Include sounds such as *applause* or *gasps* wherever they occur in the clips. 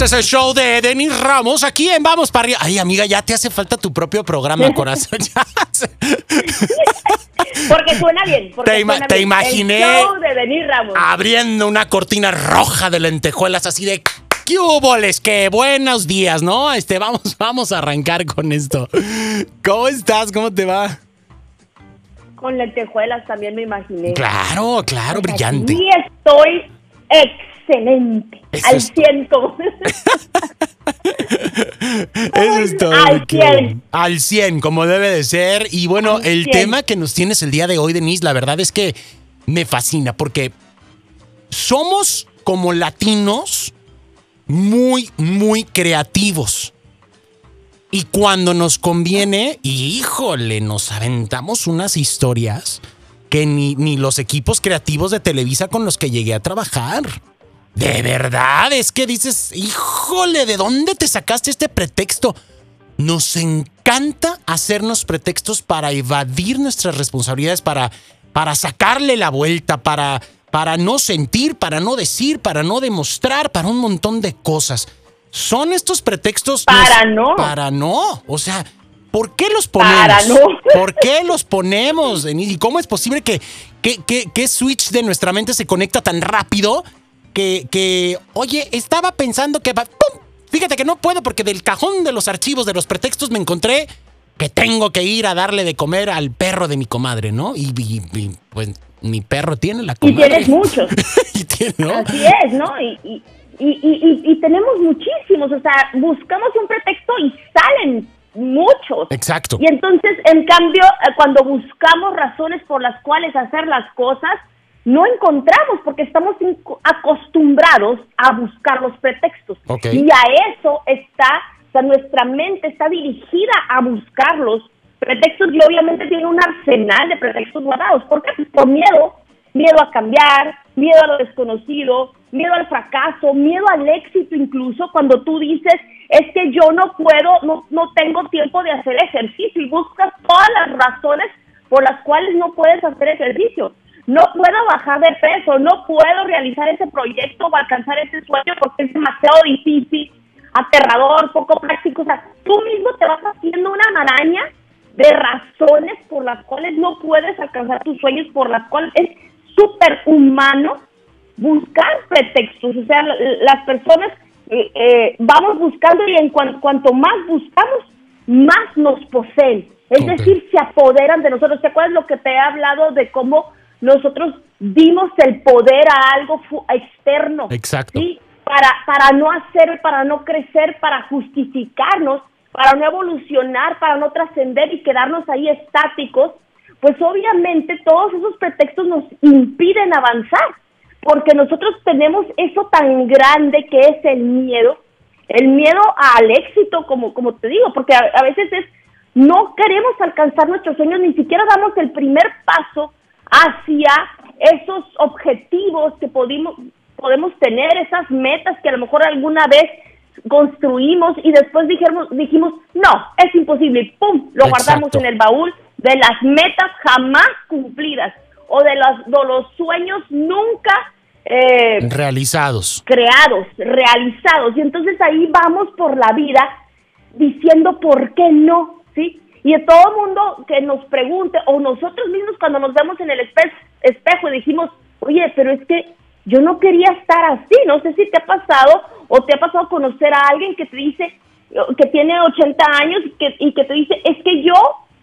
Este es el show de Denis Ramos aquí en Vamos para arriba. Ay, amiga, ya te hace falta tu propio programa, *laughs* corazón. Porque suena bien. Porque Te ima- suena te bien. imaginé- El show de Denis Ramos. Abriendo una cortina roja de lentejuelas así de... ¿Qué huboles? ¡Qué buenos días, ¿no? Este, vamos, vamos a arrancar con esto. ¿Cómo estás? ¿Cómo te va? Con lentejuelas también me imaginé. Claro, claro, brillante. Y estoy excelente. Eso al es- ciento. *laughs* Eso es todo. Al qué 100. bueno. Al 100, como debe de ser. Y bueno, Al el 100. tema que nos tienes el día de hoy, Denise, la verdad es que me fascina porque somos como latinos muy, muy creativos. Y cuando nos conviene, híjole, nos aventamos unas historias que ni, ni los equipos creativos de Televisa con los que llegué a trabajar. De verdad, es que dices, híjole, ¿de dónde te sacaste este pretexto? Nos encanta hacernos pretextos para evadir nuestras responsabilidades, para, para sacarle la vuelta, para, para no sentir, para no decir, para no demostrar, para un montón de cosas. Son estos pretextos. Para no. Para no. O sea, ¿por qué los ponemos? Para no. *laughs* ¿Por qué los ponemos, Denise? ¿Y cómo es posible que, que, que, que switch de nuestra mente se conecta tan rápido que, que oye, estaba pensando que... va- ¡pum! Fíjate que no puedo porque del cajón de los archivos de los pretextos me encontré que tengo que ir a darle de comer al perro de mi comadre, ¿no? Y, y- y, pues mi perro tiene la Y comadre. tienes muchos. *laughs* y tiene, ¿no? Así es, ¿no? Y, y, y, y- y- y tenemos muchísimos. O sea, buscamos un pretexto y salen muchos. Exacto. Y entonces, en cambio, eh, cuando buscamos razones por las cuales hacer las cosas, no encontramos porque estamos acostumbrados a buscar los pretextos. Y a eso está, o sea, nuestra mente está dirigida a buscarlos pretextos y obviamente tiene un arsenal de pretextos guardados. ¿Por qué? Por miedo, miedo a cambiar, miedo a lo desconocido, miedo al fracaso, miedo al éxito incluso cuando tú dices, es que yo no puedo, no, no tengo tiempo de hacer ejercicio y buscas todas las razones por las cuales no puedes hacer ejercicio. No puedo bajar de peso, no puedo realizar ese proyecto o alcanzar ese sueño porque es demasiado difícil, aterrador, poco práctico. O sea, tú mismo te vas haciendo una maraña de razones por las cuales no puedes alcanzar tus sueños, por las cuales es súper humano buscar pretextos. O sea, la- las personas eh, eh, vamos buscando y en cuan- cuanto más buscamos, más nos poseen. Es Ok. decir, se apoderan de nosotros. ¿Te acuerdas lo que te he hablado de cómo nosotros dimos el poder a algo externo? Exacto. ¿sí? Para, para no hacer, para no crecer, para justificarnos, para no evolucionar, para no trascender y quedarnos ahí estáticos, pues obviamente todos esos pretextos nos impiden avanzar, porque nosotros tenemos eso tan grande que es el miedo, el miedo al éxito, como, como te digo, porque a, a veces es, no queremos alcanzar nuestros sueños, ni siquiera damos el primer paso hacia esos objetivos que podemos, podemos tener, esas metas que a lo mejor alguna vez construimos y después dijimos, dijimos no, es imposible, y ¡pum! Lo guardamos en el baúl de las metas jamás cumplidas o de los, de los sueños nunca eh, Realizados. creados, realizados. Y entonces ahí vamos por la vida diciendo por qué no, ¿sí? Y de todo mundo que nos pregunte, o nosotros mismos cuando nos vemos en el espe- espejo y dijimos, oye, pero es que yo no quería estar así, no sé si te ha pasado o te ha pasado conocer a alguien que te dice, que tiene 80 años y que, y que te dice, es que yo,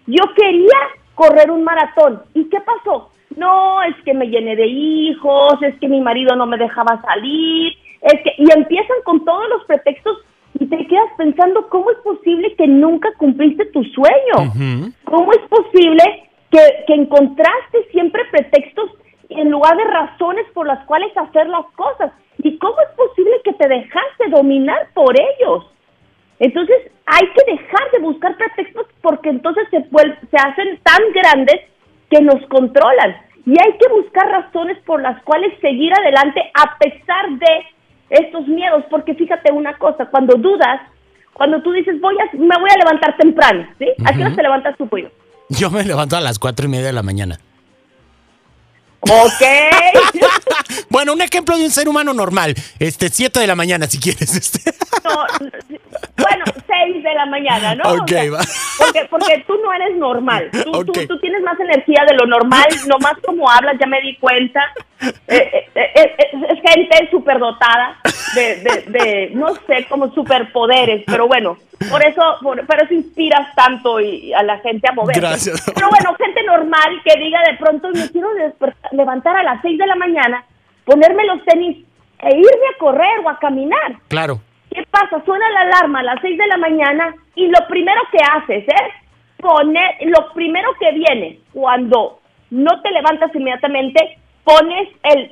yo quería correr un maratón. ¿Y qué pasó? No, es que me llené de hijos, es que mi marido no me dejaba salir, es que, y empiezan con todos los pretextos y te quedas pensando, ¿cómo es posible que nunca cumpliste tu sueño? ¿Cómo es posible que, que encontraste siempre pretextos en lugar de razones por las cuales hacer las cosas? ¿Y cómo es posible que te dejaste dominar por ellos? Entonces hay que dejar de buscar pretextos porque entonces se, se hacen tan grandes que nos controlan. Y hay que buscar razones por las cuales seguir adelante a pesar de estos miedos, porque fíjate una cosa, cuando dudas, cuando tú dices, voy a, me voy a levantar temprano, ¿sí? ¿A qué hora te levantas tú, pollo? Yo me levanto a las cuatro y media de la mañana. Ok. *laughs* bueno, un ejemplo de un ser humano normal. Este, 7 de la mañana, si quieres. Este. No, bueno, 6 de la mañana, ¿no? Ok, va. Porque, porque tú no eres normal. Tú, tú, tú, tienes más energía de lo normal. Nomás como hablas, ya me di cuenta. Eh, eh, eh, es gente superdotada de, de, de, no sé, como superpoderes. Pero bueno, por eso, por, eso inspiras tanto y, a la gente a mover. Gracias. Pero bueno, gente normal que diga de pronto, me quiero levantar a las 6 de la mañana, ponerme los tenis e irme a correr o a caminar. Claro. ¿Qué pasa? Suena la alarma a las 6 de la mañana y lo primero que haces es poner, lo primero que viene cuando no te levantas inmediatamente, pones el,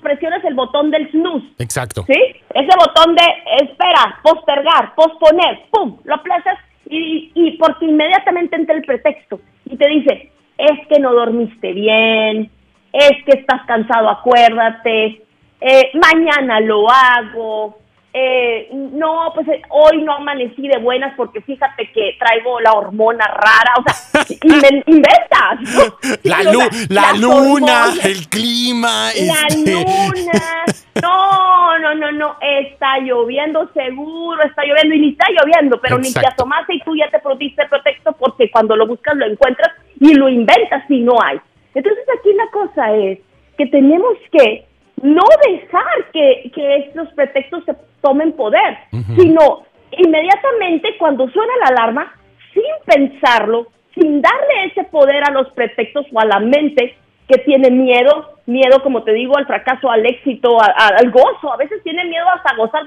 presionas el botón del snooze. Exacto. ¿Sí? Ese botón de espera, postergar, posponer, pum, lo aplazas y, y porque inmediatamente entra el pretexto y te dice, es que no dormiste bien, es que estás cansado, acuérdate, eh, mañana lo hago, eh, no, pues eh, hoy no amanecí de buenas porque fíjate que traigo la hormona rara, o sea, *laughs* inventas. La, la luna, el clima. La este... luna. No, no, no, no, está lloviendo seguro, está lloviendo y ni está lloviendo, pero ni te asomaste y tú ya te produiste pretexto porque cuando lo buscas lo encuentras y lo inventas si no hay. Entonces aquí la cosa es que tenemos que no dejar que, que estos pretextos se tomen poder, sino inmediatamente cuando suena la alarma, sin pensarlo, sin darle ese poder a los pretextos o a la mente que tiene miedo, miedo, como te digo, al fracaso, al éxito, al gozo, a veces tiene miedo hasta gozar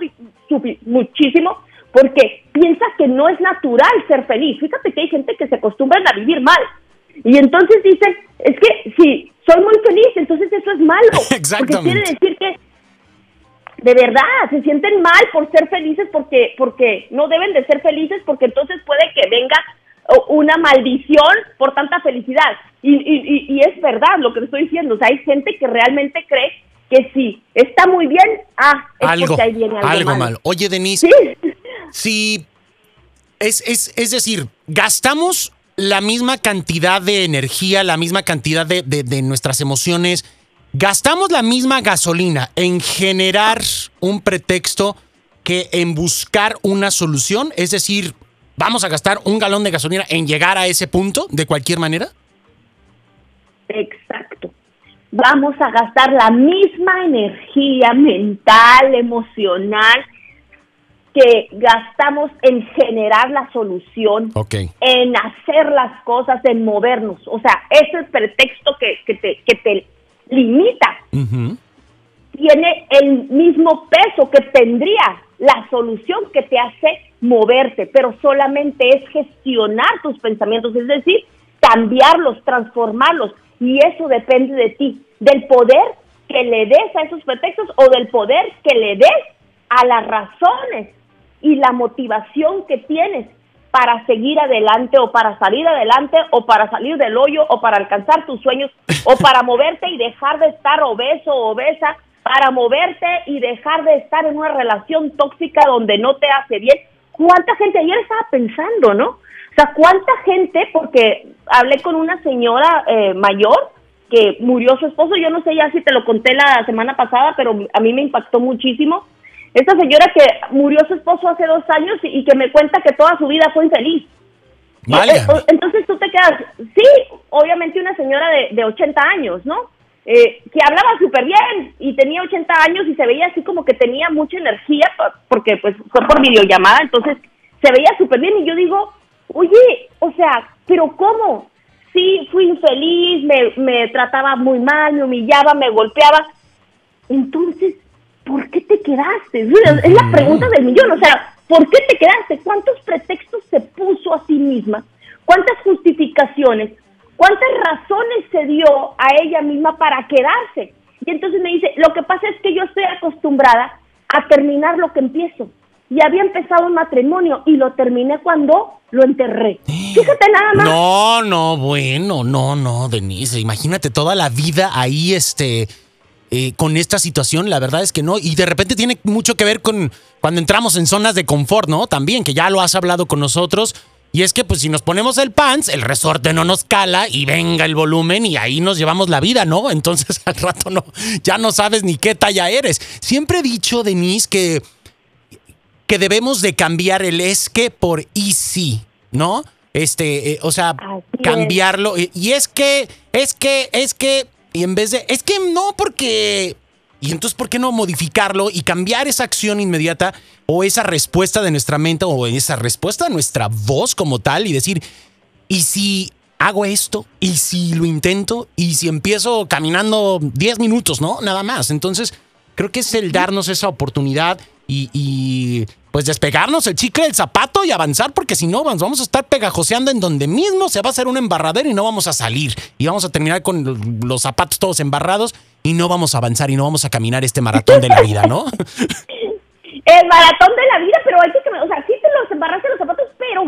muchísimo porque piensa que no es natural ser feliz. Fíjate que hay gente que se acostumbra a vivir mal. Y entonces dice, es que si soy muy feliz, entonces eso es malo. Exactamente. *laughs* Porque quiere decir que de verdad se sienten mal por ser felices porque porque no deben de ser felices porque entonces puede que venga una maldición por tanta felicidad. Y, y, y es verdad lo que te estoy diciendo. O sea, hay gente que realmente cree que sí, está muy bien, ah, es algo, porque ahí viene algo, malo. Oye, Denise, ¿Sí? es, es, es decir, gastamos la misma cantidad de energía, la misma cantidad de, de, de nuestras emociones, gastamos la misma gasolina en generar un pretexto que en buscar una solución, es decir, vamos a gastar un galón de gasolina en llegar a ese punto de cualquier manera. Exacto. Vamos a gastar la misma energía mental, emocional, que gastamos en generar la solución, en hacer las cosas, en movernos. O sea, ese pretexto que, que, te, que te limita. Tiene el mismo peso que tendría la solución que te hace moverte, pero solamente es gestionar tus pensamientos, es decir, cambiarlos, transformarlos, y eso depende de ti, del poder que le des a esos pretextos o del poder que le des a las razones y la motivación que tienes para seguir adelante o para salir adelante o para salir del hoyo o para alcanzar tus sueños o para *laughs* moverte y dejar de estar obeso o obesa, para moverte y dejar de estar en una relación tóxica donde no te hace bien. ¿Cuánta gente ayer estaba pensando, no? O sea, ¿cuánta gente? Porque hablé con una señora eh, mayor que murió su esposo, yo no sé ya si te lo conté la semana pasada, pero a mí me impactó muchísimo esta señora que murió su esposo hace dos años y, que me cuenta que toda su vida fue infeliz. Vale. Eh, entonces tú te quedas, sí, obviamente una señora de, de 80 años, ¿no? Eh, que hablaba súper bien y tenía 80 años y se veía así como que tenía mucha energía porque pues fue por videollamada, entonces se veía súper bien y yo digo, oye, o sea, pero ¿cómo? Sí, fui infeliz, me, me trataba muy mal, me humillaba, me golpeaba. Entonces, ¿por qué te quedaste? Es la pregunta del millón, o sea, ¿por qué te quedaste? ¿Cuántos pretextos se puso a sí misma? ¿Cuántas justificaciones? ¿Cuántas razones se dio a ella misma para quedarse? Y entonces me dice, lo que pasa es que yo estoy acostumbrada a terminar lo que empiezo. y había empezado un matrimonio y lo terminé cuando lo enterré. *gasps* Fíjate nada más. No, no, bueno, no, no, Denise, imagínate toda la vida ahí, este, eh, con esta situación, la verdad es que no, y de repente tiene mucho que ver con cuando entramos en zonas de confort, ¿no? También, que ya lo has hablado con nosotros. Y es que pues si nos ponemos el pants, el resorte no nos cala y venga el volumen y ahí nos llevamos la vida, ¿no? *laughs* Entonces al rato no, ya no sabes ni qué talla eres. Siempre he dicho, Denise, que, que debemos de cambiar el es que por easy, ¿no? Este, eh, o sea, Así cambiarlo. Y, y es que, es que, es que, y en vez de, es que no, porque y entonces, ¿por qué no modificarlo y cambiar esa acción inmediata o esa respuesta de nuestra mente o esa respuesta de nuestra voz como tal y decir, ¿y si hago esto? ¿Y si lo intento? ¿Y si empiezo caminando 10 minutos, no? Nada más. Entonces, creo que es el darnos esa oportunidad y, y, pues despegarnos el chicle del zapato y avanzar porque si no vamos a estar pegajoseando en donde mismo se va a hacer un embarradero y no vamos a salir y vamos a terminar con los zapatos todos embarrados y no vamos a avanzar y no vamos a caminar este maratón de la vida, ¿no? *laughs* El maratón de la vida, pero hay que, o sea, sí te los embarraste los zapatos, pero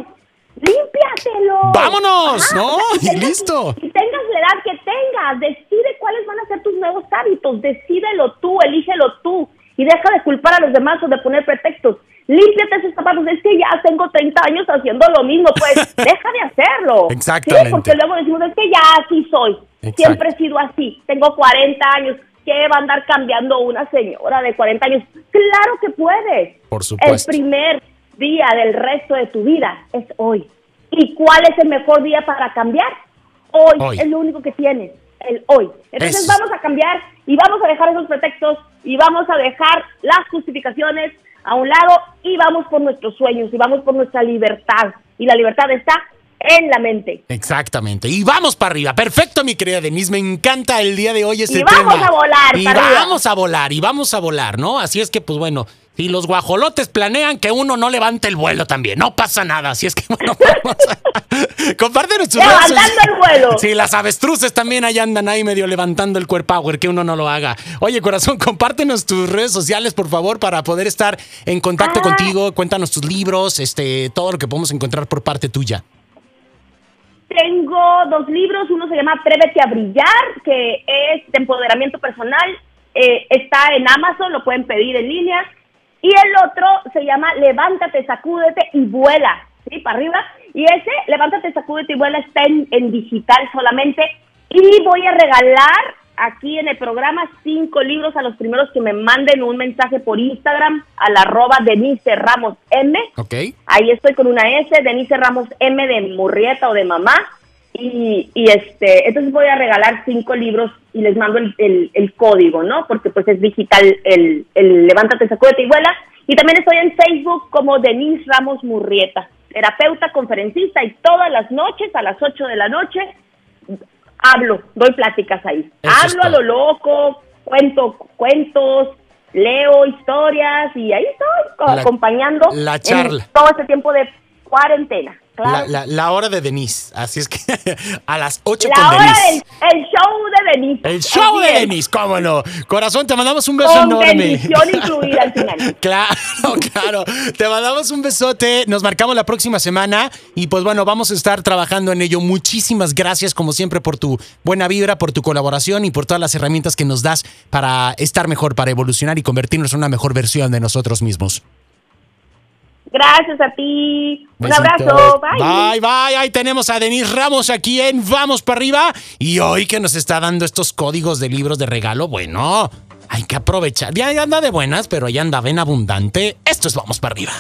límpiatelo. ¡Vámonos! ¿no? o sea, y listo. Y tengas la edad que tengas, decide cuáles van a ser tus nuevos hábitos, decídelo tú, elígelo tú y deja de culpar a los demás o de poner pretextos. Límpiate esos zapatos, es que ya tengo 30 años haciendo lo mismo, pues *laughs* deja de hacerlo. Exactamente. Sí, porque luego decimos, es que ya así soy, Exacto. siempre he sido así, tengo 40 años, ¿qué va a andar cambiando una señora de 40 años? Claro que puedes. Por El supuesto. primer día del resto de tu vida es hoy. ¿Y cuál es el mejor día para cambiar? Hoy, Hoy. es lo único que tienes, el hoy. Entonces Eso. vamos a cambiar y vamos a dejar esos pretextos y vamos a dejar las justificaciones a un lado y vamos por nuestros sueños y vamos por nuestra libertad. Y la libertad está en la mente. Exactamente. Y vamos para arriba. Perfecto, mi querida Denise. Me encanta el día de hoy este Y vamos tema. a volar Y para arriba. vamos a volar, y vamos a volar, ¿no? Así es que, pues bueno, si los guajolotes planean que uno no levante el vuelo también, no pasa nada. Así es que, *laughs* bueno, vamos a... *laughs* compártenos tus redes Levantando el vuelo. Sí, las avestruces también ahí andan ahí medio levantando el cuerpo power, que uno no lo haga. Oye, corazón, *laughs* compártenos tus redes sociales, por favor, para poder estar en contacto Ah. contigo. Cuéntanos tus libros, este, todo lo que podemos encontrar por parte tuya. Tengo dos libros, uno se llama Atrévete a brillar, que es de empoderamiento personal, eh, está en Amazon, lo pueden pedir en línea, y el otro se llama Levántate, sacúdete y vuela, ¿sí? Para arriba, y ese, Levántate, sacúdete y vuela, está en, en digital solamente, y voy a regalar aquí en el programa cinco libros a los primeros que me manden un mensaje por Instagram al arroba Denise Ramos M. ¿Ok? Ahí estoy con una S, Denise Ramos M de Murrieta o de mamá. Y, y este, entonces voy a regalar cinco libros y les mando el, el- el código, ¿no? Porque pues es digital el, el Levántate, sacúdete y vuela. Y también estoy en Facebook como Denise Ramos Murrieta, terapeuta, conferencista y todas las noches a las 8 de la noche hablo, doy pláticas ahí. Eso hablo a lo loco, cuento cuentos, leo historias y ahí estoy La- acompañando la en charla. todo este tiempo de cuarentena. Claro. La, la- la hora de Denise. Así es que *laughs* a las 8 La con hora Denise. del el show de Denise. El show de Denise, cómo no. Corazón, te mandamos un beso Con enorme. *laughs* incluida al final. Claro, *laughs* claro. Te mandamos un besote. Nos marcamos la próxima semana. Y pues bueno, vamos a estar trabajando en ello. Muchísimas gracias, como siempre, por tu buena vibra, por tu colaboración y por todas las herramientas que nos das para estar mejor, para evolucionar y convertirnos en una mejor versión de nosotros mismos. Gracias a ti. Un abrazo. Bye. Bye, bye. Ahí tenemos a Denise Ramos aquí en Vamos para arriba. Y hoy que nos está dando estos códigos de libros de regalo, bueno, hay que aprovechar. Ya anda de buenas, pero ya anda bien abundante. Esto es Vamos para arriba.